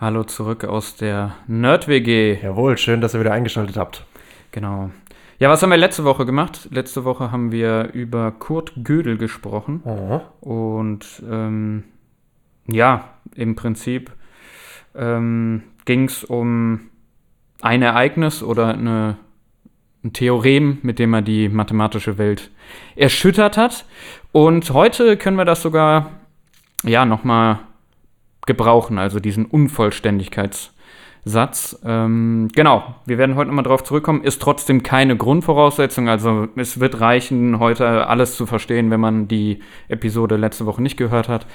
Hallo zurück aus der Nerd-WG. Jawohl, schön, dass ihr wieder eingeschaltet habt. Genau. Ja, was haben wir letzte Woche gemacht? Letzte Woche haben wir über Kurt Gödel gesprochen. Oh. Und ähm, ja, im Prinzip ähm, ging es um ein Ereignis oder eine, ein Theorem, mit dem er die mathematische Welt erschüttert hat. Und heute können wir das sogar ja nochmal gebrauchen, also diesen Unvollständigkeitssatz. Ähm, genau, wir werden heute nochmal drauf zurückkommen. Ist trotzdem keine Grundvoraussetzung, also es wird reichen, heute alles zu verstehen, wenn man die Episode letzte Woche nicht gehört hat.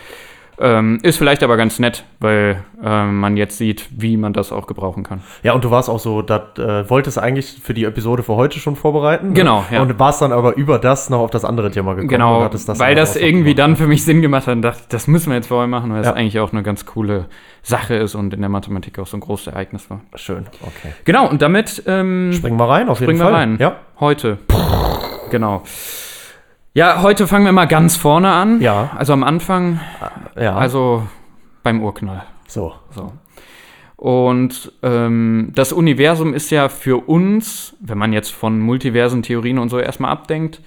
Ähm, ist vielleicht aber ganz nett, weil ähm, man jetzt sieht, wie man das auch gebrauchen kann. Ja, und du warst auch so, dat, äh, wolltest eigentlich für die Episode für heute schon vorbereiten. ne? Genau, ja. Und warst dann aber über das noch auf das andere Thema gekommen. Genau, das weil das irgendwie gemacht. dann für mich Sinn gemacht hat und dachte, das müssen wir jetzt vorher machen, weil Ja. das eigentlich auch eine ganz coole Sache ist und in der Mathematik auch so ein großes Ereignis war. Schön, okay. Genau, und damit ähm, Springen wir rein, auf springen jeden wir Fall. rein. Ja, Heute. Genau. Ja, heute fangen wir mal ganz vorne an. Ja. Also am Anfang, ja. also beim Urknall. so. So. Und ähm, das Universum ist ja für uns, wenn man jetzt von multiversen Theorien und so erstmal abdenkt,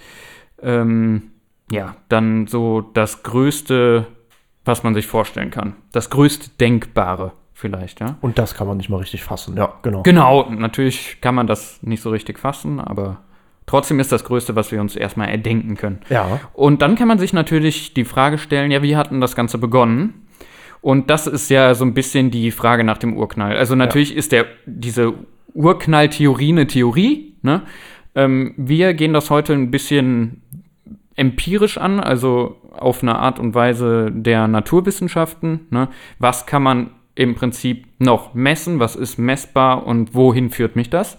ähm, ja, dann so das Größte, was man sich vorstellen kann. Das größte Denkbare vielleicht, ja. Und das kann man nicht mal richtig fassen. Ja, genau. Genau, natürlich kann man das nicht so richtig fassen, aber trotzdem ist das Größte, was wir uns erstmal erdenken können. Ja. Und dann kann man sich natürlich die Frage stellen, ja, wie hat denn das Ganze begonnen? Und das ist ja so ein bisschen die Frage nach dem Urknall. Also natürlich ist der, diese Urknalltheorie eine Theorie. Ne? Ähm, wir gehen das heute ein bisschen empirisch an, also auf eine Art und Weise der Naturwissenschaften. Ne? Was kann man im Prinzip noch messen? Was ist messbar und wohin führt mich das?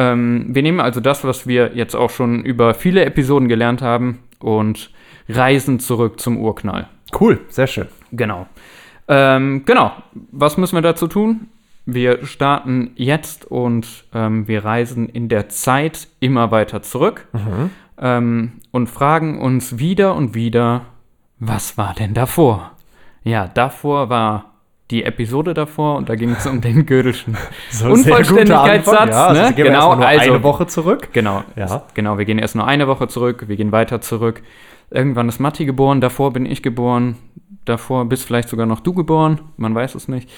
Ähm, wir nehmen also das, was wir jetzt auch schon über viele Episoden gelernt haben und reisen zurück zum Urknall. Cool, sehr schön. Genau. Ähm, genau. Was müssen wir dazu tun? Wir starten jetzt und ähm, wir reisen in der Zeit immer weiter zurück ähm, und fragen uns wieder und wieder, was war denn davor? Ja, davor war die Episode davor und da ging es um den Gödelschen So, Unvollständigkeitssatz. Ja, also ne? gehen wir erstmal nur eine Woche zurück. Genau, Ja. genau. Wir gehen erst nur eine Woche zurück, wir gehen weiter zurück. Irgendwann ist Matti geboren, davor bin ich geboren, davor bist vielleicht sogar noch du geboren, man weiß es nicht.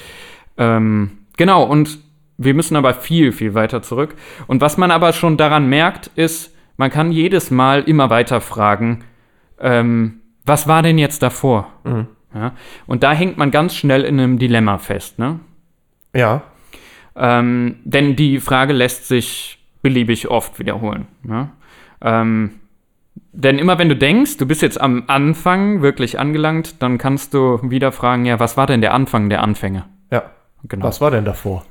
Ähm, genau, und wir müssen aber viel, viel weiter zurück. Und was man aber schon daran merkt, ist, man kann jedes Mal immer weiter fragen, ähm, was war denn jetzt davor? Ja? Und da hängt man ganz schnell in einem Dilemma fest, ne? Ja. Ähm, denn die Frage lässt sich beliebig oft wiederholen. Ja? Ähm, denn immer wenn du denkst, du bist jetzt am Anfang wirklich angelangt, dann kannst du wieder fragen, ja, was war denn der Anfang der Anfänge? Ja. Genau. Was war denn davor?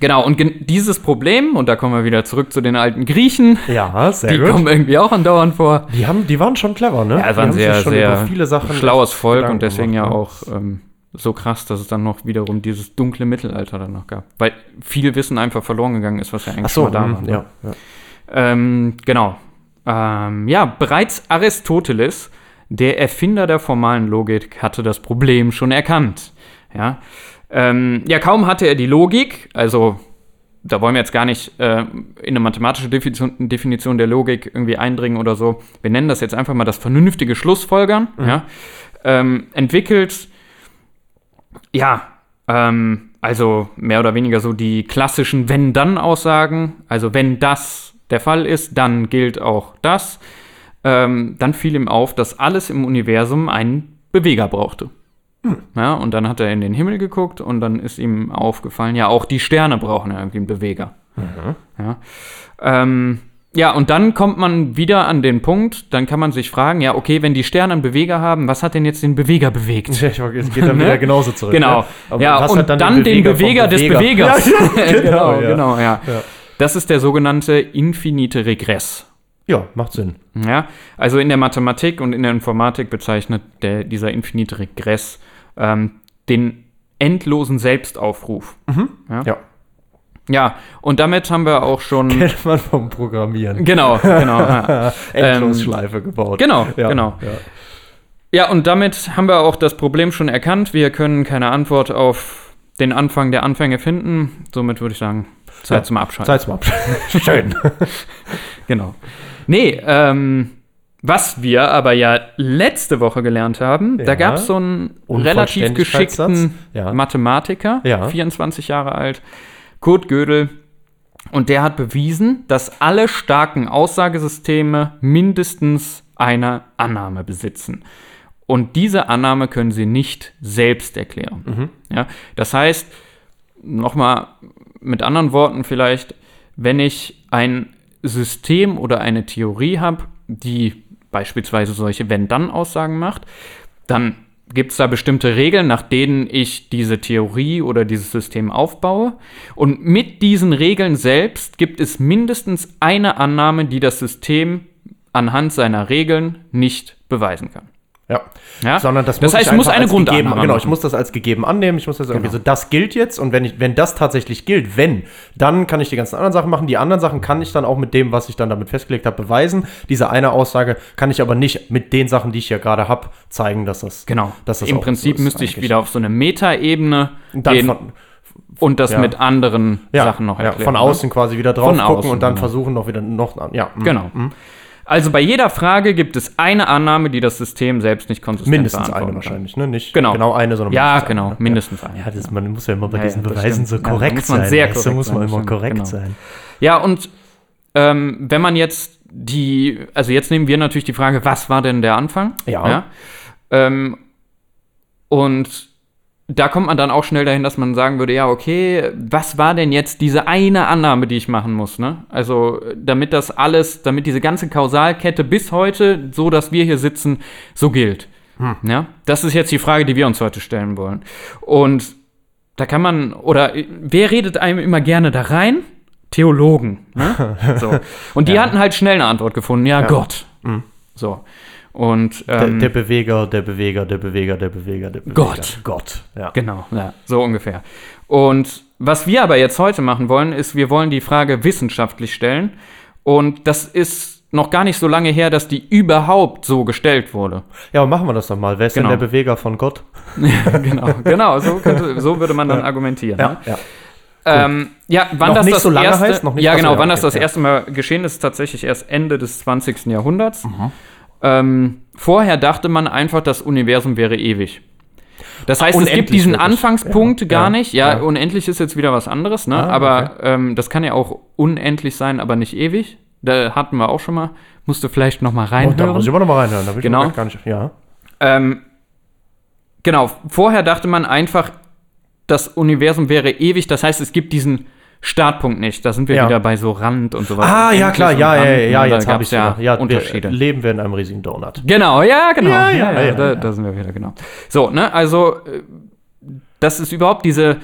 Genau, und dieses Problem, und da kommen wir wieder zurück zu den alten Griechen, Ja, sehr die gut. kommen irgendwie auch andauernd vor. Die, haben, die waren schon clever, ne? Ja, die war ein haben sich sehr, schon sehr viele Sachen schlaues Volk Gedanken und deswegen ja gemacht, auch ähm, so krass, dass es dann noch wiederum dieses dunkle Mittelalter dann noch gab. Weil viel Wissen einfach verloren gegangen ist, was ja eigentlich Ach so, schon mal da mm, war. ne? ja, ja. Ähm, genau. Ähm, ja, bereits Aristoteles, der Erfinder der formalen Logik, hatte das Problem schon erkannt. Ja, ähm, ja kaum hatte er die Logik, also da wollen wir jetzt gar nicht äh, in eine mathematische Definition, Definition der Logik irgendwie eindringen oder so. Wir nennen das jetzt einfach mal das vernünftige Schlussfolgern. Ja, ähm, entwickelt, ja, ähm, also mehr oder weniger so die klassischen Wenn-Dann-Aussagen. Also wenn das der Fall ist, dann gilt auch das. Ähm, dann fiel ihm auf, dass alles im Universum einen Beweger brauchte. Ja, und dann hat er in den Himmel geguckt und dann ist ihm aufgefallen, ja, auch die Sterne brauchen ja irgendwie einen Beweger. Ja. Ähm, ja, und dann kommt man wieder an den Punkt, dann kann man sich fragen, ja, okay, wenn die Sterne einen Beweger haben, was hat denn jetzt den Beweger bewegt? Es geht dann Ne? wieder genauso zurück. Genau. Ne? Aber ja, was und hat dann, den Beweger, vom des Bewegers. Ja, ja, genau, ja. genau, ja. Ja. Das ist der sogenannte infinite Regress. Ja, macht Sinn. Ja, also in der Mathematik und in der Informatik bezeichnet der, dieser infinite Regress ähm, den endlosen Selbstaufruf. Ja. Ja, und damit haben wir auch schon. Kennt man vom Programmieren. genau, genau. Ja. Endlosschleife gebaut. Genau, Ja, genau. Ja. Ja, und damit haben wir auch das Problem schon erkannt. Wir können keine Antwort auf den Anfang der Anfänge finden. Somit würde ich sagen, Zeit Ja, zum Abschalten. Zeit zum Abschluss. Schön. Genau. Nee, ähm, was wir aber ja letzte Woche gelernt haben, da Ja. gab es so einen relativ geschickten Ja. Mathematiker, Ja. 24 Jahre alt, Kurt Gödel. Und der hat bewiesen, dass alle starken Aussagesysteme mindestens eine Annahme besitzen. Und diese Annahme können sie nicht selbst erklären. Ja, das heißt, nochmal mit anderen Worten vielleicht, wenn ich ein System oder eine Theorie habe, die beispielsweise solche Wenn-Dann-Aussagen macht, dann gibt es da bestimmte Regeln, nach denen ich diese Theorie oder dieses System aufbaue. Und mit diesen Regeln selbst gibt es mindestens eine Annahme, die das System anhand seiner Regeln nicht beweisen kann. Ja. Ja? Sondern das, Das muss heißt, ich muss eine als gegeben, Grundannahme Genau, ich muss das als gegeben annehmen. Ich muss das irgendwie Genau. so, das gilt jetzt. Und wenn, ich, wenn das tatsächlich gilt, wenn, dann kann ich die ganzen anderen Sachen machen. Die anderen Sachen kann ich dann auch mit dem, was ich dann damit festgelegt habe, beweisen. Diese eine Aussage kann ich aber nicht mit den Sachen, die ich ja gerade habe, zeigen, dass das. Genau. Dass das Im auch so Prinzip ist müsste ich eigentlich. wieder auf so eine Metaebene gehen von, und das ja. mit anderen ja, Sachen noch ja, erklären. von ne? außen quasi wieder drauf Von gucken außen, und dann genau. versuchen noch wieder noch. Ja, mm. Genau. Also bei jeder Frage gibt es eine Annahme, die das System selbst nicht konsistent Mindestens eine wahrscheinlich, ne? Nicht Genau. genau eine, sondern Ja, mindestens genau, eine. mindestens eine. Ja, das, man muss ja immer bei Ja, diesen ja, Beweisen stimmt. so Ja, korrekt muss man sein. sehr korrekt muss man immer stimmt, korrekt genau. sein. Ja, und ähm, wenn man jetzt die, also jetzt nehmen wir natürlich die Frage, was war denn der Anfang? Ja. Ähm, und da kommt man dann auch schnell dahin, dass man sagen würde, ja, okay, was war denn jetzt diese eine Annahme, die ich machen muss, ne? Also, damit das alles, damit diese ganze Kausalkette bis heute, so dass wir hier sitzen, so gilt. Ja? Das ist jetzt die Frage, die wir uns heute stellen wollen. Und da kann man, oder wer redet einem immer gerne da rein? Theologen. Ne? So. Und die hatten halt schnell eine Antwort gefunden, ja, Gott. So. Und Der, ähm, der Beweger, der Beweger, der Beweger, der Beweger, der Beweger. Gott. Gott. Ja. Genau, ja, so ungefähr. Und was wir aber jetzt heute machen wollen, ist, wir wollen die Frage wissenschaftlich stellen. Und das ist noch gar nicht so lange her, dass die überhaupt so gestellt wurde. ja, aber machen wir das doch mal. Wer ist Genau. denn der Beweger von Gott? genau, genau, so, könnte, so würde man dann argumentieren. Ne? ja. Ähm, ja, wann Noch das nicht das so lange erste, heißt? Noch nicht ja, genau, ja, wann das okay, das ja. erste Mal geschehen ist, ist tatsächlich erst Ende des 20. Jahrhunderts. Mhm. Ähm, vorher dachte man einfach, das Universum wäre ewig. Das heißt, es gibt unendlich diesen. Anfangspunkt Ja, gar ja, nicht. Ja, ja. unendlich ist jetzt wieder was anderes, ne? Ah, aber ähm, das kann ja auch unendlich sein, aber nicht ewig. Da hatten wir auch schon mal. Musst du vielleicht noch mal Oh, da reinhören. muss ich aber noch mal reinhören. Da ich Genau. noch gar nicht. Ja. Ähm, genau, vorher dachte man einfach, das Universum wäre ewig. Das heißt, es gibt diesen Startpunkt nicht. Da sind wir Ja. wieder bei so Rand und sowas. Ah, ja, klar. Ja, ja, ja, ja. Jetzt habe ich ja ja, Unterschiede. Wir leben wir in einem riesigen Donut. Genau, ja, genau. Ja, Ja, ja, ja, da, da sind wir wieder, genau. So, ne, also, äh, dass es überhaupt diese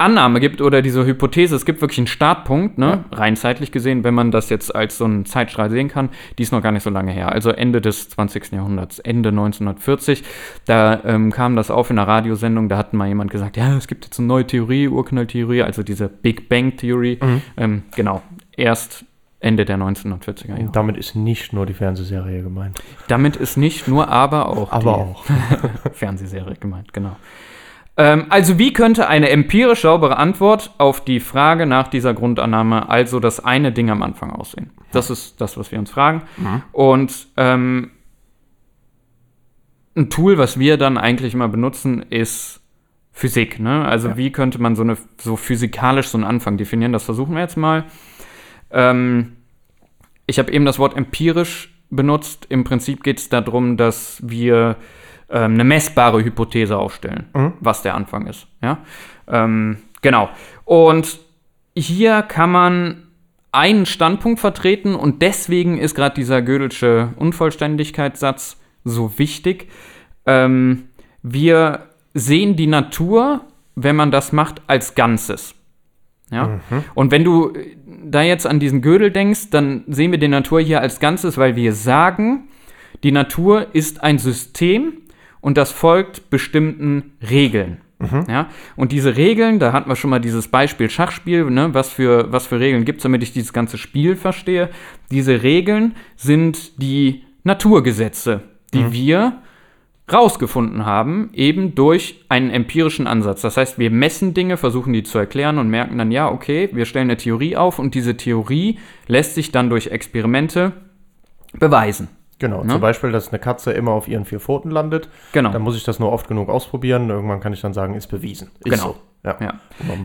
Annahme gibt oder diese Hypothese, es gibt wirklich einen Startpunkt, ne, rein zeitlich gesehen, wenn man das jetzt als so einen Zeitstrahl sehen kann, die ist noch gar nicht so lange her. Also Ende des 20. Jahrhunderts, Ende 1940, da ähm, kam das auf in einer Radiosendung, da hat mal jemand gesagt, ja, es gibt jetzt eine neue Theorie, Urknalltheorie, also diese Big Bang Theory. Mhm. Ähm, genau, erst Ende der 1940er Jahre. Und damit ist nicht nur die Fernsehserie gemeint. Damit ist nicht nur, aber auch Aber die auch. Fernsehserie gemeint, genau. Ähm, also wie könnte eine empirisch saubere Antwort auf die Frage nach dieser Grundannahme, also das eine Ding am Anfang aussehen? Das ist das, was wir uns fragen. Und ähm, ein Tool, was wir dann eigentlich immer benutzen, ist Physik. Ne? Also wie könnte man so eine so physikalisch so einen Anfang definieren? Das versuchen wir jetzt mal. Ähm, ich habe eben das Wort empirisch benutzt. Im Prinzip geht es darum, dass wir ähm, eine messbare Hypothese aufstellen, was der Anfang ist. Ja? Ähm, genau. Und hier kann man einen Standpunkt vertreten und deswegen ist gerade dieser Gödelsche Unvollständigkeitssatz so wichtig. Ähm, wir sehen die Natur, wenn man das macht, als Ganzes. Ja? Und wenn du da jetzt an diesen Gödel denkst, dann sehen wir die Natur hier als Ganzes, weil wir sagen, die Natur ist ein System und das folgt bestimmten Regeln. Ja? Und diese Regeln, da hatten wir schon mal dieses Beispiel Schachspiel, ne? was, für, was für Regeln gibt es, damit ich dieses ganze Spiel verstehe. Diese Regeln sind die Naturgesetze, die wir rausgefunden haben, eben durch einen empirischen Ansatz. Das heißt, wir messen Dinge, versuchen die zu erklären und merken dann, ja, okay, wir stellen eine Theorie auf und diese Theorie lässt sich dann durch Experimente beweisen. Genau, Ne? zum Beispiel, dass eine Katze immer auf ihren vier Pfoten landet. Genau. Dann muss ich das nur oft genug ausprobieren. Irgendwann kann ich dann sagen, ist bewiesen. Ist Genau. so. Ja. Ja.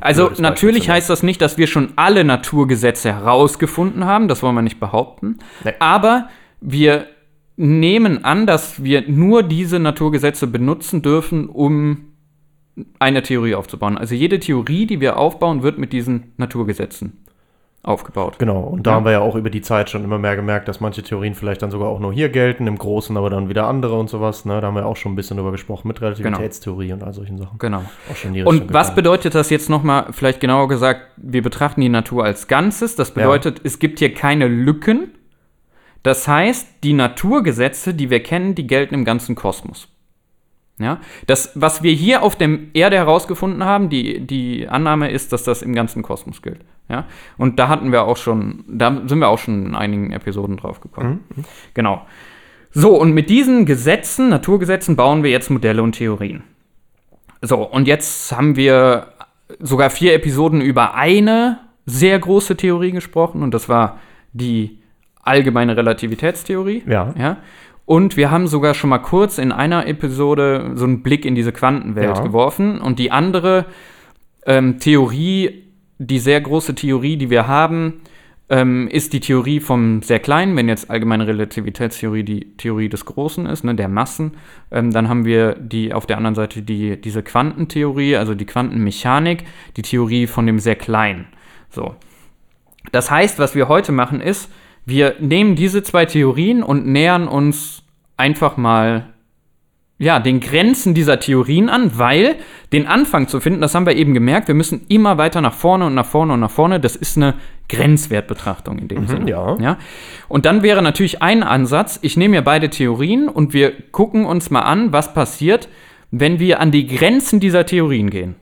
Also natürlich heißt das nicht, dass wir schon alle Naturgesetze herausgefunden haben, das wollen wir nicht behaupten. Nee. Aber wir nehmen an, dass wir nur diese Naturgesetze benutzen dürfen, um eine Theorie aufzubauen. Also jede Theorie, die wir aufbauen, wird mit diesen Naturgesetzen aufgebaut. Genau, und da Ja. haben wir ja auch über die Zeit schon immer mehr gemerkt, dass manche Theorien vielleicht dann sogar auch nur hier gelten, im Großen aber dann wieder andere und sowas. Ne? Da haben wir auch schon ein bisschen drüber gesprochen mit Relativitätstheorie und all solchen Sachen. Genau. Und was gegangen. bedeutet das jetzt nochmal, vielleicht genauer gesagt, wir betrachten die Natur als Ganzes. Das bedeutet, es gibt hier keine Lücken. Das heißt, die Naturgesetze, die wir kennen, die gelten im ganzen Kosmos. Ja, das, was wir hier auf der Erde herausgefunden haben, die, die Annahme ist, dass das im ganzen Kosmos gilt. Ja, und da hatten wir auch schon, da sind wir auch schon in einigen Episoden drauf gekommen. Genau. So, und mit diesen Gesetzen, Naturgesetzen, bauen wir jetzt Modelle und Theorien. So, und jetzt haben wir sogar vier Episoden über eine sehr große Theorie gesprochen, und das war die allgemeine Relativitätstheorie. Ja. ja. Und wir haben sogar schon mal kurz in einer Episode so einen Blick in diese Quantenwelt Ja. geworfen. Und die andere ähm, Theorie, die sehr große Theorie, die wir haben, ähm, ist die Theorie vom sehr Kleinen. Wenn jetzt allgemeine Relativitätstheorie die Theorie des Großen ist, ne, der Massen, ähm, dann haben wir die auf der anderen Seite die, diese Quantentheorie, also die Quantenmechanik, die Theorie von dem sehr Kleinen. So. Das heißt, was wir heute machen ist, wir nehmen diese zwei Theorien und nähern uns einfach mal ja, den Grenzen dieser Theorien an, weil den Anfang zu finden, das haben wir eben gemerkt, wir müssen immer weiter nach vorne und nach vorne und nach vorne. Das ist eine Grenzwertbetrachtung in dem Sinne. ja. ja. Und dann wäre natürlich ein Ansatz, ich nehme mir beide Theorien und wir gucken uns mal an, was passiert, wenn wir an die Grenzen dieser Theorien gehen.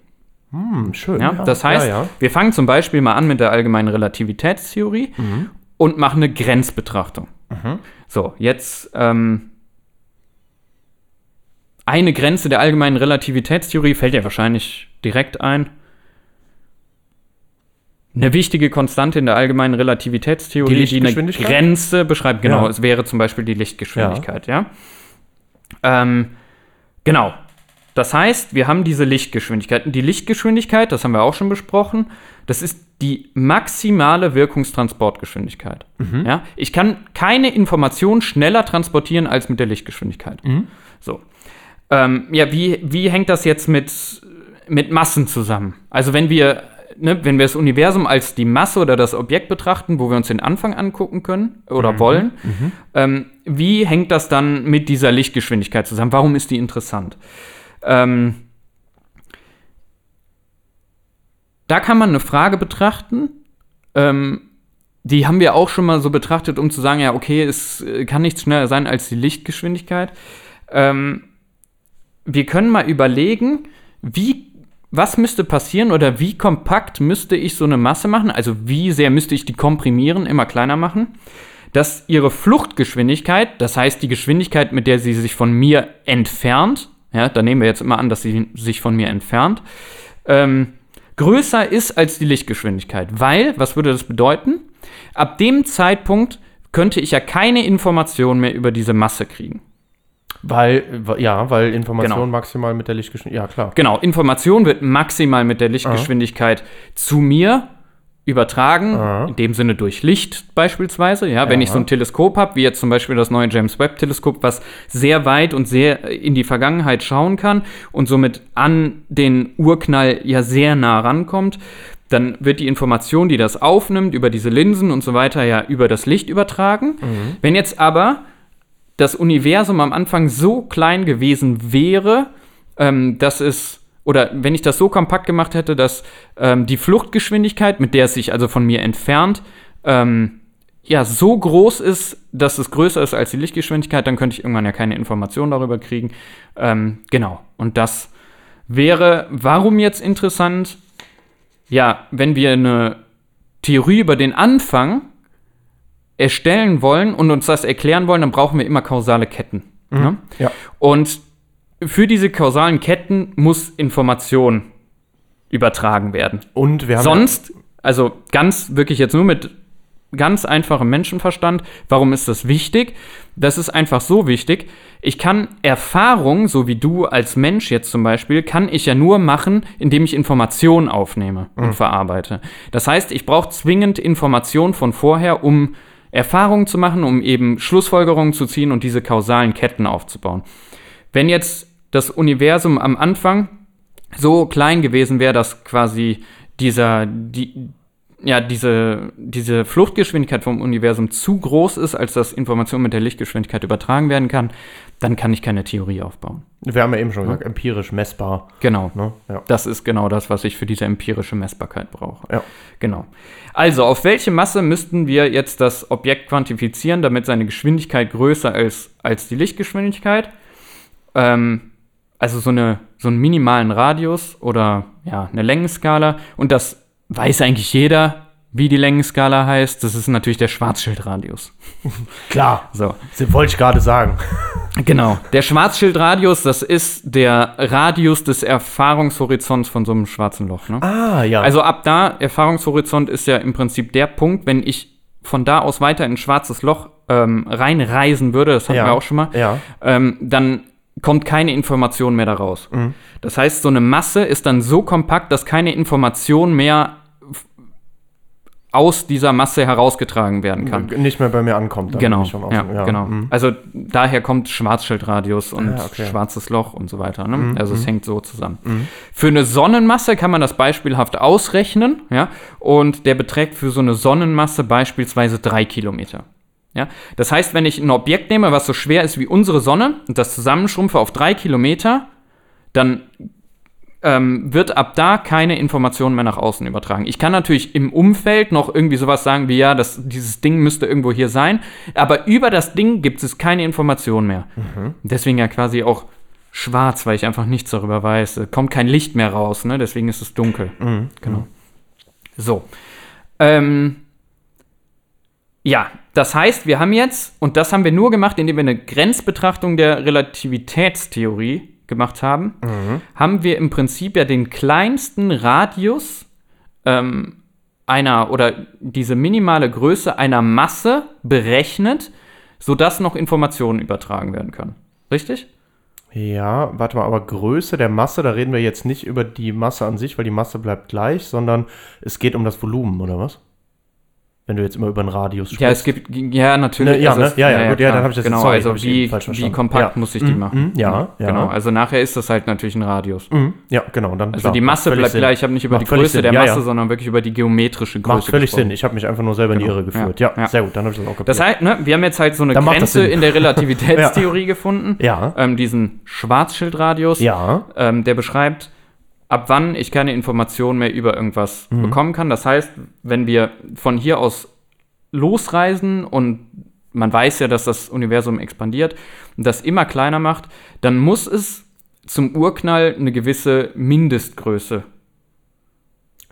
Hm, schön. Ja, das heißt, ja, ja. wir fangen zum Beispiel mal an mit der allgemeinen Relativitätstheorie und machen eine Grenzbetrachtung. So, jetzt ähm, eine Grenze der allgemeinen Relativitätstheorie fällt ja wahrscheinlich direkt ein. Eine wichtige Konstante in der allgemeinen Relativitätstheorie, Die die, eine? Grenze beschreibt, genau, Ja. es wäre zum Beispiel die Lichtgeschwindigkeit, ja. Ähm, genau. Das heißt, wir haben diese Lichtgeschwindigkeit. Und die Lichtgeschwindigkeit, das haben wir auch schon besprochen, das ist die maximale Wirkungstransportgeschwindigkeit. Ja? Ich kann keine Information schneller transportieren als mit der Lichtgeschwindigkeit. So. Ähm, ja, wie, wie hängt das jetzt mit, mit Massen zusammen? Also wenn wir, ne, wenn wir das Universum als die Masse oder das Objekt betrachten, wo wir uns den Anfang angucken können oder wollen, ähm, wie hängt das dann mit dieser Lichtgeschwindigkeit zusammen? Warum ist die interessant? Ähm, da kann man eine Frage betrachten, ähm, die haben wir auch schon mal so betrachtet, um zu sagen, ja, okay, es äh, kann nichts schneller sein als die Lichtgeschwindigkeit. Ähm, wir können mal überlegen, wie, was müsste passieren oder wie kompakt müsste ich so eine Masse machen, also wie sehr müsste ich die komprimieren, immer kleiner machen, dass ihre Fluchtgeschwindigkeit, das heißt die Geschwindigkeit, mit der sie sich von mir entfernt, ja, da nehmen wir jetzt immer an, dass sie sich von mir entfernt, ähm, größer ist als die Lichtgeschwindigkeit. Weil, was würde das bedeuten? Ab dem Zeitpunkt könnte ich ja keine Information mehr über diese Masse kriegen. Weil, ja, weil Information Genau. maximal mit der Lichtgeschwindigkeit. Ja, klar. Genau, Information wird maximal mit der Lichtgeschwindigkeit zu mir übertragen, Aha. in dem Sinne durch Licht beispielsweise. Ja, wenn Ja. ich so ein Teleskop habe, wie jetzt zum Beispiel das neue James Webb Teleskop, was sehr weit und sehr in die Vergangenheit schauen kann und somit an den Urknall ja sehr nah rankommt, dann wird die Information, die das aufnimmt, über diese Linsen und so weiter, ja über das Licht übertragen. Wenn jetzt aber das Universum am Anfang so klein gewesen wäre, ähm, dass es, oder wenn ich das so kompakt gemacht hätte, dass ähm, die Fluchtgeschwindigkeit, mit der es sich also von mir entfernt, ähm, ja, so groß ist, dass es größer ist als die Lichtgeschwindigkeit, dann könnte ich irgendwann ja keine Informationen darüber kriegen. Ähm, genau. Und das wäre, warum jetzt interessant? Ja, wenn wir eine Theorie über den Anfang erstellen wollen und uns das erklären wollen, dann brauchen wir immer kausale Ketten. Ne? Ja. Und für diese kausalen Ketten muss Information übertragen werden. Und wir haben Sonst, also ganz wirklich jetzt nur mit ganz einfachem Menschenverstand, warum ist das wichtig? Das ist einfach so wichtig. Ich kann Erfahrung, so wie du als Mensch jetzt zum Beispiel, kann ich ja nur machen, indem ich Informationen aufnehme und verarbeite. Das heißt, ich brauche zwingend Informationen von vorher, um Erfahrungen zu machen, um eben Schlussfolgerungen zu ziehen und diese kausalen Ketten aufzubauen. Wenn jetzt das Universum am Anfang so klein gewesen wäre, dass quasi dieser, die, ja, diese, diese Fluchtgeschwindigkeit vom Universum zu groß ist, als dass Information mit der Lichtgeschwindigkeit übertragen werden kann, dann kann ich keine Theorie aufbauen. wir haben ja eben schon gesagt, empirisch messbar. Genau. Ne? Ja. Das ist genau das, was ich für diese empirische Messbarkeit brauche. Ja. Genau. Also, auf welche Masse müssten wir jetzt das Objekt quantifizieren, damit seine Geschwindigkeit größer ist als die Lichtgeschwindigkeit? Ähm, also so, eine, so einen minimalen Radius oder ja, eine Längenskala. Und das weiß eigentlich jeder, wie die Längenskala heißt. Das ist natürlich der Schwarzschildradius. Klar, So. das wollte ich gerade sagen. Genau. Der Schwarzschildradius, das ist der Radius des Erfahrungshorizonts von so einem schwarzen Loch. Ne? Ah, ja. Also ab da, Erfahrungshorizont ist ja im Prinzip der Punkt, wenn ich von da aus weiter in ein schwarzes Loch ähm, reinreisen würde, das hatten Ja. wir auch schon mal, Ja. ähm, dann kommt keine Information mehr da raus. Mhm. Das heißt, so eine Masse ist dann so kompakt, dass keine Information mehr aus dieser Masse herausgetragen werden kann. nicht mehr bei mir ankommt. dann Genau, ja, außen- genau. Mhm. Also daher kommt Schwarzschildradius und Ah, okay. Mhm, schwarzes Loch und so weiter. Ne? Also es hängt so zusammen. Für eine Sonnenmasse kann man das beispielhaft ausrechnen, ja, und der beträgt für so eine Sonnenmasse beispielsweise drei Kilometer. Ja? Das heißt, wenn ich ein Objekt nehme, was so schwer ist wie unsere Sonne und das zusammenschrumpfe auf drei Kilometer, dann ähm, wird ab da keine Information mehr nach außen übertragen. Ich kann natürlich im Umfeld noch irgendwie sowas sagen wie, ja, das, dieses Ding müsste irgendwo hier sein, aber über das Ding gibt es keine Information mehr. Deswegen ja quasi auch schwarz, weil ich einfach nichts darüber weiß. Kommt kein Licht mehr raus, ne? deswegen ist es dunkel. Genau. So. Ähm, ja, das heißt, wir haben jetzt, und das haben wir nur gemacht, indem wir eine Grenzbetrachtung der Relativitätstheorie gemacht haben, haben wir im Prinzip ja den kleinsten Radius ähm, einer oder diese minimale Größe einer Masse berechnet, sodass noch Informationen übertragen werden können. Richtig? Ja, warte mal, aber Größe der Masse, da reden wir jetzt nicht über die Masse an sich, weil die Masse bleibt gleich, sondern es geht um das Volumen, oder was? Wenn du jetzt immer über einen Radius sprichst. Ja, es gibt, ja, natürlich. Ne, ja, also ne? es- Ja, ja, gut, ja, dann hab ich das- Genau, sorry, also wie, wie kompakt Ja. muss ich die Mhm, machen? mhm, ja, ja. Genau, also nachher ist das halt natürlich ein Radius. Mhm, ja, genau. Dann, Also klar, die Masse bleibt gleich. Ich habe nicht über Macht die Größe Sinn. der Ja, Masse, ja. sondern wirklich über die geometrische Größe. Macht völlig gesprochen. Sinn. Ich habe mich einfach nur selber in die Genau. Irre geführt. Ja, Ja, ja. sehr gut, dann habe ich das auch kapiert. Das heißt, ne, wir haben jetzt halt so eine Dann Grenze in der Relativitätstheorie gefunden. Ja. Ähm, diesen Schwarzschildradius, ja, ähm, der beschreibt, ab wann ich keine Informationen mehr über irgendwas Mhm. bekommen kann. Das heißt, wenn wir von hier aus losreisen und man weiß ja, dass das Universum expandiert und das immer kleiner macht, dann muss es zum Urknall eine gewisse Mindestgröße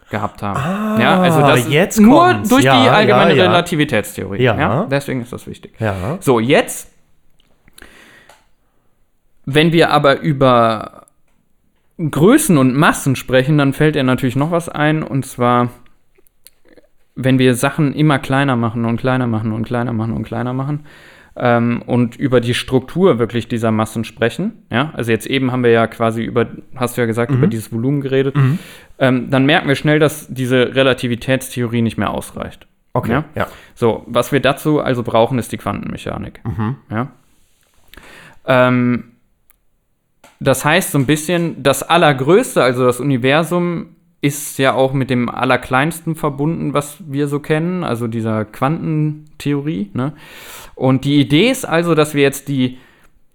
gehabt haben. ja, also das Ah, jetzt nur kommt's. durch Ja, die allgemeine ja, ja. Relativitätstheorie. Ja. deswegen ist das wichtig. ja. So, jetzt, wenn wir aber über Größen und Massen sprechen, dann fällt dir natürlich noch was ein, und zwar, wenn wir Sachen immer kleiner machen und kleiner machen und kleiner machen und kleiner machen ähm, und über die Struktur wirklich dieser Massen sprechen, ja, also jetzt eben haben wir ja quasi über, hast du ja gesagt, über dieses Volumen geredet, ähm, dann merken wir schnell, dass diese Relativitätstheorie nicht mehr ausreicht. Okay, Ja? ja. So, was wir dazu also brauchen, ist die Quantenmechanik. Ja? Ähm, das heißt so ein bisschen, das Allergrößte, also das Universum, ist ja auch mit dem Allerkleinsten verbunden, was wir so kennen, also dieser Quantentheorie. Ne? Und die Idee ist also, dass wir jetzt die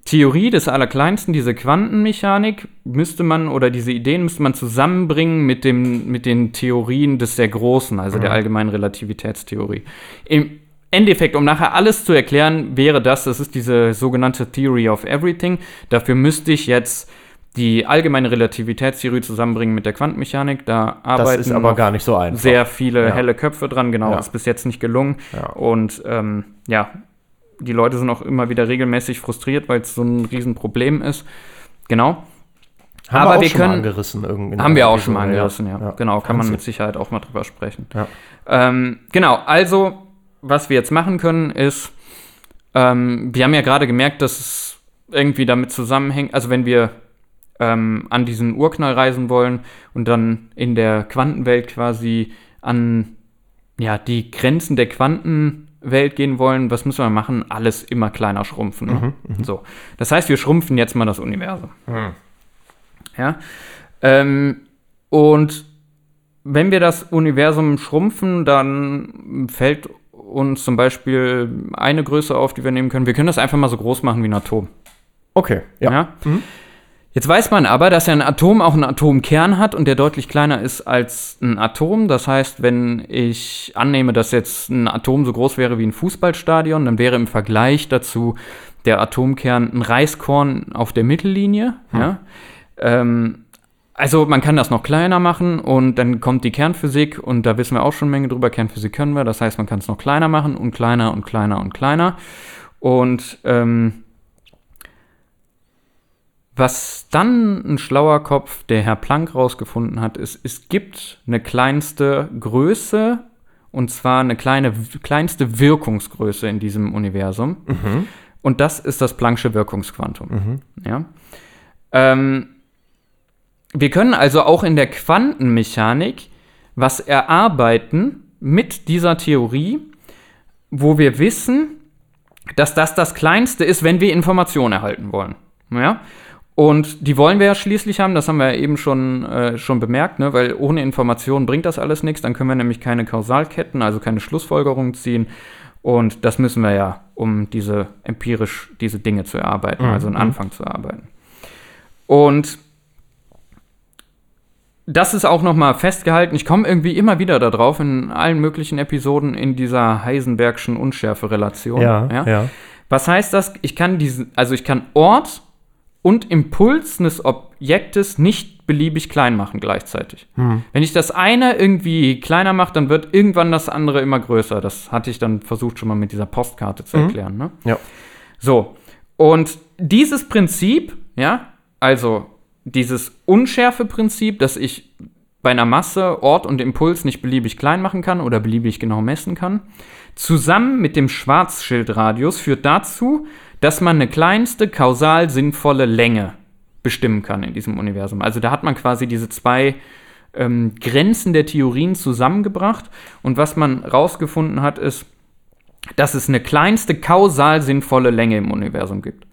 Theorie des Allerkleinsten, diese Quantenmechanik, müsste man oder diese Ideen müsste man zusammenbringen mit, dem, mit den Theorien des sehr Großen, also der allgemeinen Relativitätstheorie. Im Endeffekt, um nachher alles zu erklären, wäre das, das ist diese sogenannte Theory of Everything. Dafür müsste ich jetzt die allgemeine Relativitätstheorie zusammenbringen mit der Quantenmechanik. Da arbeiten Das ist aber gar nicht so einfach. sehr viele Ja. helle Köpfe dran. Genau, Ja. ist bis jetzt nicht gelungen. Ja. Und ähm, ja, die Leute sind auch immer wieder regelmäßig frustriert, weil es so ein Riesenproblem ist. Genau. Haben Aber wir, auch wir schon können- angerissen. irgendwie Haben wir auch schon mal angerissen, ja. Genau, kann man mit Sicherheit auch mal drüber sprechen. Ähm, genau, also, was wir jetzt machen können, ist, ähm, wir haben ja gerade gemerkt, dass es irgendwie damit zusammenhängt, also wenn wir ähm, an diesen Urknall reisen wollen und dann in der Quantenwelt quasi an ja, die Grenzen der Quantenwelt gehen wollen, was müssen wir machen? Alles immer kleiner schrumpfen. Ne? So. Das heißt, wir schrumpfen jetzt mal das Universum. Ja. Ähm, und wenn wir das Universum schrumpfen, dann fällt uns zum Beispiel eine Größe auf, die wir nehmen können. Wir können das einfach mal so groß machen wie ein Atom. Okay, ja. Ja. Jetzt weiß man aber, dass ja ein Atom auch einen Atomkern hat und der deutlich kleiner ist als ein Atom. Das heißt, wenn ich annehme, dass jetzt ein Atom so groß wäre wie ein Fußballstadion, dann wäre im Vergleich dazu der Atomkern ein Reiskorn auf der Mittellinie. Ja. Ähm, also man kann das noch kleiner machen und dann kommt die Kernphysik und da wissen wir auch schon eine Menge drüber. Kernphysik können wir, das heißt, man kann es noch kleiner machen und kleiner und kleiner und kleiner. Und ähm, was dann ein schlauer Kopf, der Herr Planck rausgefunden hat, ist, es gibt eine kleinste Größe und zwar eine kleine, kleinste Wirkungsgröße in diesem Universum. Und das ist das Planck'sche Wirkungsquantum. Ja? Ähm, wir können also auch in der Quantenmechanik was erarbeiten mit dieser Theorie, wo wir wissen, dass das das Kleinste ist, wenn wir Informationen erhalten wollen. Ja? Und die wollen wir ja schließlich haben, das haben wir ja eben schon, äh, schon bemerkt, ne? weil ohne Informationen bringt das alles nichts, dann können wir nämlich keine Kausalketten, also keine Schlussfolgerungen ziehen. Und das müssen wir ja, um diese empirisch diese Dinge zu erarbeiten, also einen Anfang zu erarbeiten. Und das ist auch nochmal festgehalten. Ich komme irgendwie immer wieder darauf in allen möglichen Episoden in dieser Heisenbergschen Unschärferelation. Ja, ja. Was heißt das? Ich kann diesen, also ich kann Ort und Impuls eines Objektes nicht beliebig klein machen gleichzeitig. Wenn ich das eine irgendwie kleiner mache, dann wird irgendwann das andere immer größer. Das hatte ich dann versucht schon mal mit dieser Postkarte zu erklären. Ne? Ja. So, und dieses Prinzip, ja, also dieses Unschärfe-Prinzip, dass ich bei einer Masse Ort und Impuls nicht beliebig klein machen kann oder beliebig genau messen kann, zusammen mit dem Schwarzschildradius führt dazu, dass man eine kleinste kausal sinnvolle Länge bestimmen kann in diesem Universum. Also da hat man quasi diese zwei ähm, Grenzen der Theorien zusammengebracht und was man rausgefunden hat, ist, dass es eine kleinste kausal sinnvolle Länge im Universum gibt.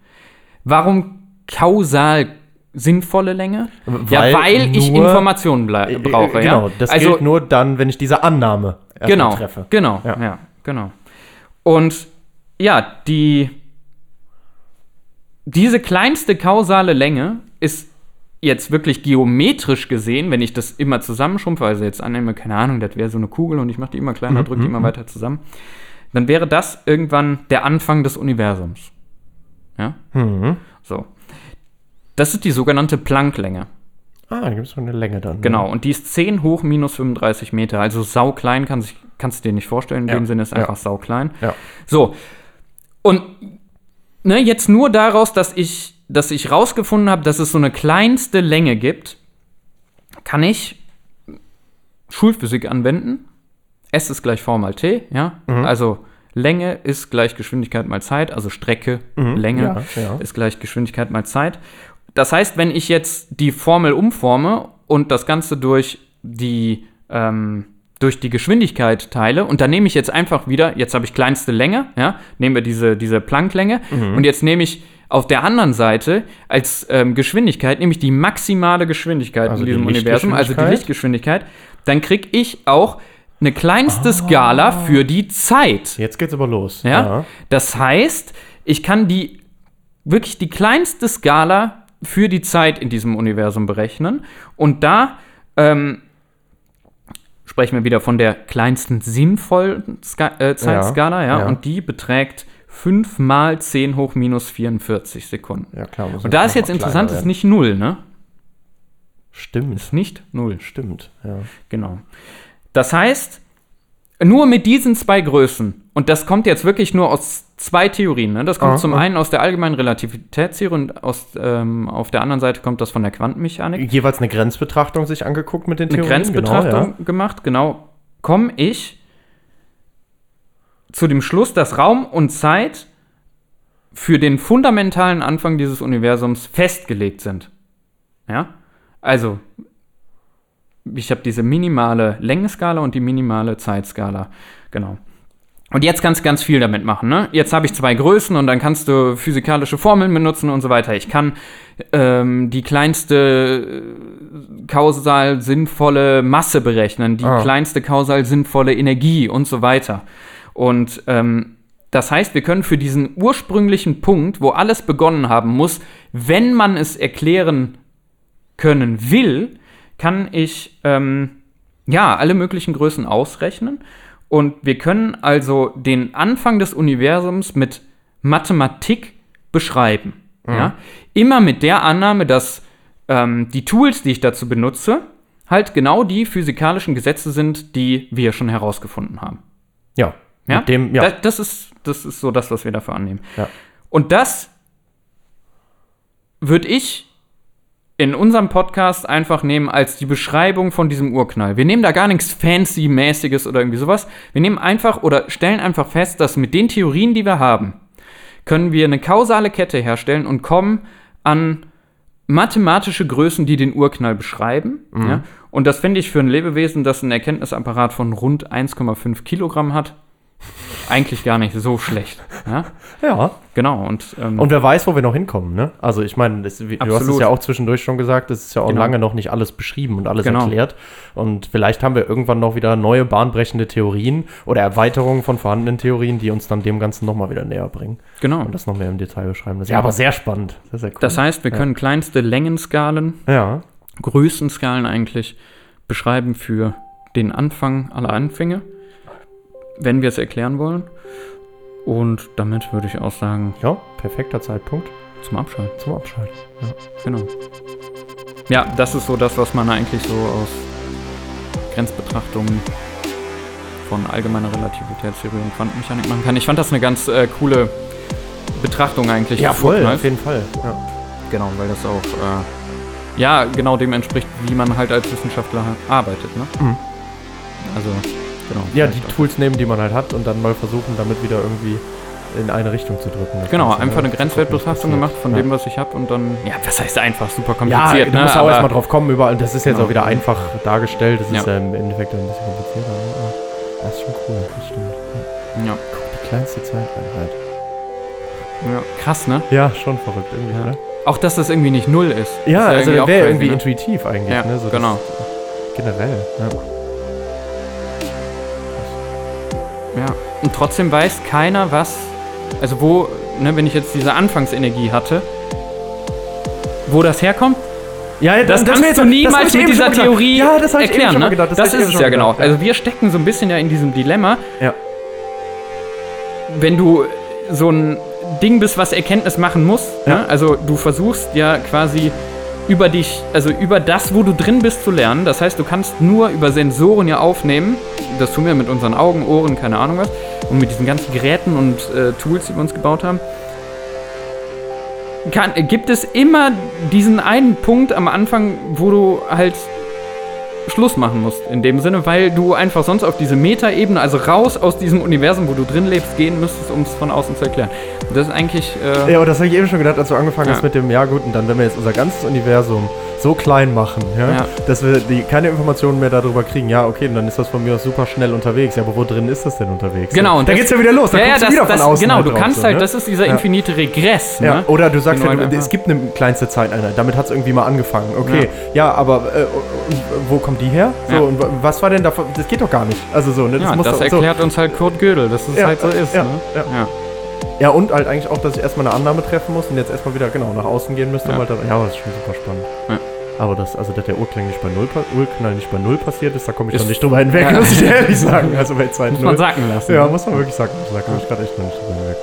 Warum kausal sinnvolle Länge? ja, Weil weil ich Informationen blei- Äh, brauche. Genau, ja? das also, gilt nur dann, wenn ich diese Annahme genau, treffe. Genau, ja. Ja. genau. Und ja, die diese kleinste kausale Länge ist jetzt wirklich geometrisch gesehen, wenn ich das immer zusammenschrumpfe, also jetzt annehme, keine Ahnung, das wäre so eine Kugel und ich mache die immer kleiner, drücke die immer weiter zusammen, dann wäre das irgendwann der Anfang des Universums. Ja? Mhm. So. Das ist die sogenannte Plancklänge. Ah, da gibt es so eine Länge dann. Genau, und die ist 10 hoch minus 35 Meter. Also sauklein, kann sich, kannst du dir nicht vorstellen. In Ja, dem Sinne ist ja. einfach sauklein. Ja. So, und ne, jetzt nur daraus, dass ich, dass ich rausgefunden habe, dass es so eine kleinste Länge gibt, kann ich Schulphysik anwenden. S ist gleich V mal T, ja. Mhm. Also Länge ist gleich Geschwindigkeit mal Zeit, also Strecke, Länge Mhm. Ja, ja. ist gleich Geschwindigkeit mal Zeit. Das heißt, wenn ich jetzt die Formel umforme und das Ganze durch die, ähm, durch die Geschwindigkeit teile, und dann nehme ich jetzt einfach wieder, jetzt habe ich kleinste Länge, ja, nehmen wir diese, diese Plancklänge, und jetzt nehme ich auf der anderen Seite als ähm, Geschwindigkeit, nämlich die maximale Geschwindigkeit Also in die diesem Universum, also die Lichtgeschwindigkeit? Dann krieg ich auch eine kleinste Skala für die Zeit. Jetzt geht's aber los. Ja? Das heißt, ich kann die wirklich die kleinste Skala für die Zeit in diesem Universum berechnen. Und da ähm, sprechen wir wieder von der kleinsten sinnvollen Ska äh, Zeitskala, ja, ja. und die beträgt 5 mal 10 hoch minus 44 Sekunden. Ja, klar. Und da ist jetzt interessant, kleiner ist nicht 0, ne? Stimmt. Ist nicht 0. Stimmt, ja. Genau. Das heißt, nur mit diesen zwei Größen, und das kommt jetzt wirklich nur aus zwei Theorien, ne? das kommt Ah, zum ah. einen aus der allgemeinen Relativitätstheorie und aus, ähm, auf der anderen Seite kommt das von der Quantenmechanik. Jeweils eine Grenzbetrachtung sich angeguckt mit den Eine Theorien. Grenzbetrachtung Genau, gemacht, genau, komme ich zu dem Schluss, dass Raum und Zeit für den fundamentalen Anfang dieses Universums festgelegt sind. Ja? Also, ich habe diese minimale Längenskala und die minimale Zeitskala. Genau. Und jetzt kannst du ganz viel damit machen. Ne? Jetzt habe ich zwei Größen und dann kannst du physikalische Formeln benutzen und so weiter. Ich kann ähm, die kleinste äh, kausal sinnvolle Masse berechnen, die Ah. kleinste kausal sinnvolle Energie und so weiter. Und ähm, das heißt, wir können für diesen ursprünglichen Punkt, wo alles begonnen haben muss, wenn man es erklären können will, kann ich ähm, ja alle möglichen Größen ausrechnen. Und wir können also den Anfang des Universums mit Mathematik beschreiben. Ja? Immer mit der Annahme, dass ähm, die Tools, die ich dazu benutze, halt genau die physikalischen Gesetze sind, die wir schon herausgefunden haben. Ja. Ja? Mit dem, ja. Das, das, ist, das ist so das, was wir dafür annehmen. Ja. Und das würde ich in unserem Podcast einfach nehmen als die Beschreibung von diesem Urknall. Wir nehmen da gar nichts Fancy-mäßiges oder irgendwie sowas. Wir nehmen einfach oder stellen einfach fest, dass mit den Theorien, die wir haben, können wir eine kausale Kette herstellen und kommen an mathematische Größen, die den Urknall beschreiben. Ja? Und das finde ich für ein Lebewesen, das einen Erkenntnisapparat von rund 1,5 Kilogramm hat, eigentlich gar nicht so schlecht. Ja? ja. Genau. Und, ähm, Und wer weiß, wo wir noch hinkommen, ne? Also ich meine, das- du hast es ja auch zwischendurch schon gesagt, es ist ja auch Genau. lange noch nicht alles beschrieben und alles Genau. erklärt. Und vielleicht haben wir irgendwann noch wieder neue bahnbrechende Theorien oder Erweiterungen von vorhandenen Theorien, die uns dann dem Ganzen nochmal wieder näher bringen genau. und das noch mehr im Detail beschreiben. Das ist ja aber sehr spannend. Sehr, sehr cool. Das heißt, wir können kleinste Längenskalen, ja. Größenskalen eigentlich beschreiben für den Anfang aller Anfänge, wenn wir es erklären wollen. Und damit würde ich auch sagen, Ja, perfekter Zeitpunkt zum Abschalten. zum Abschalten. Genau. Ja, das ist so das, was man eigentlich so aus Grenzbetrachtungen von allgemeiner Relativitätstheorie und Quantenmechanik machen kann. Ich fand das eine ganz äh, coole Betrachtung eigentlich. Ja, voll, auf jeden Fall. Ja. Genau, weil das auch äh, ja genau dem entspricht, wie man halt als Wissenschaftler arbeitet. Ne? Mhm. Also genau. ja, die auch. Tools nehmen, die man halt hat und dann mal versuchen, damit wieder irgendwie in eine Richtung zu drücken. Das Genau, einfach ne? eine Grenzwertbetrachtung gemacht von passiert. dem, was ich habe und dann. Ja, was heißt einfach super Ja, kompliziert, du ne? musst auch Aber- erstmal drauf kommen, überall. Das ist jetzt Genau. auch wieder einfach dargestellt. Das ist Ja. ja im Endeffekt ein bisschen komplizierter. Ne? Aber Das ist schon cool, das stimmt. Ja. Ja, Die kleinste Zeiteinheit. ja, krass, ne? Ja, schon verrückt irgendwie, Ja. oder? Auch dass das irgendwie nicht null ist. Ja, Ist also auch wäre crazy, irgendwie ne? intuitiv eigentlich, Ja, ne? So das- genau. Generell, ja. Ja. Und trotzdem weiß keiner, was. Also, wo, ne, wenn ich jetzt diese Anfangsenergie hatte, wo das herkommt, Ja, das, wär kannst jetzt- du das niemals mit dieser. Theorie ja, das erklären. ne? Das, eben ist es ja genau. Also, wir stecken so ein bisschen ja in diesem Dilemma. Ja. Wenn du so ein Ding bist, was Erkenntnis machen muss, Ja. ne? also du versuchst ja quasi über dich, also über das, wo du drin bist, zu lernen. Das heißt, du kannst nur über Sensoren ja aufnehmen. Das tun wir mit unseren Augen, Ohren, keine Ahnung was. Und mit diesen ganzen Geräten und äh, Tools, die wir uns gebaut haben. Kann, gibt es immer diesen einen Punkt am Anfang, wo du halt Schluss machen musst, in dem Sinne, weil du einfach sonst auf diese Metaebene, also raus aus diesem Universum, wo du drin lebst, gehen müsstest, um es von außen zu erklären. Das ist eigentlich. Äh, Ja, aber das habe ich eben schon gedacht, als du angefangen Ja. hast mit dem, ja gut, und dann, wenn wir jetzt unser ganzes Universum so klein machen, ja, Ja. dass wir die, keine Informationen mehr darüber kriegen. Ja, okay, dann ist das von mir aus super schnell unterwegs. Ja, aber wo drin ist das denn unterwegs? Genau, So, und da das- geht's ja wieder los. Da ja, ja, das, wieder von das, außen genau, halt du drauf, kannst so, halt, ne? das ist dieser Ja. infinite Regress. Ja, Ne? oder du sagst Den ja, halt es gibt eine kleinste Zeiteinheit, damit hat es irgendwie mal angefangen. Okay, ja, aber äh, wo kommt die her? So, Ja. und wa- was war denn davon? Das geht doch gar nicht. Also so, ne? ja, muss das doch, so. erklärt uns halt Kurt Gödel, dass es Ja, halt so ist. ja, ne? ja. ja. Ja, und halt eigentlich auch, dass ich erstmal eine Annahme treffen muss und jetzt erstmal wieder genau nach außen gehen müsste. Ja. Ja, halt dann, ja das ist schon super spannend. Ja. Aber das, also dass der Urknall nicht bei null, Urknall nicht bei null passiert ist, da komme ich Ist- noch nicht drüber hinweg, Ja. muss ich ehrlich sagen. Also bei Zeit Muss null. man sacken lassen. Ja, muss man wirklich sagen. Da komme ich gerade echt noch nicht drüber hinweg.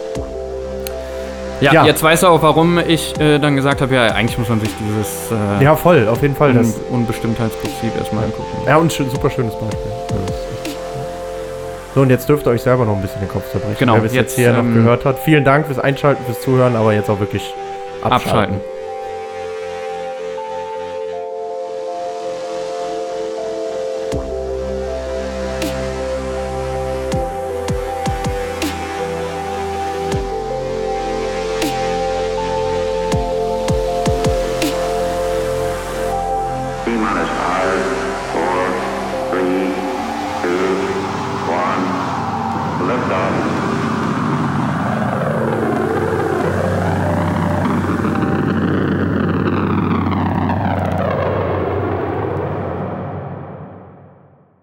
Ja, Ja. jetzt weißt du auch, warum ich äh, dann gesagt habe, ja, eigentlich muss man sich dieses äh, Ja, voll, auf jeden Fall. Un Das, Unbestimmtheitsprinzip erstmal angucken. ja, und schön, super schönes Beispiel. Ja, So, und jetzt dürft ihr euch selber noch ein bisschen den Kopf zerbrechen, Genau, wer bis jetzt, jetzt, hier noch ähm, gehört hat. Vielen Dank fürs Einschalten, fürs Zuhören, aber jetzt auch wirklich abschalten. Abschalten.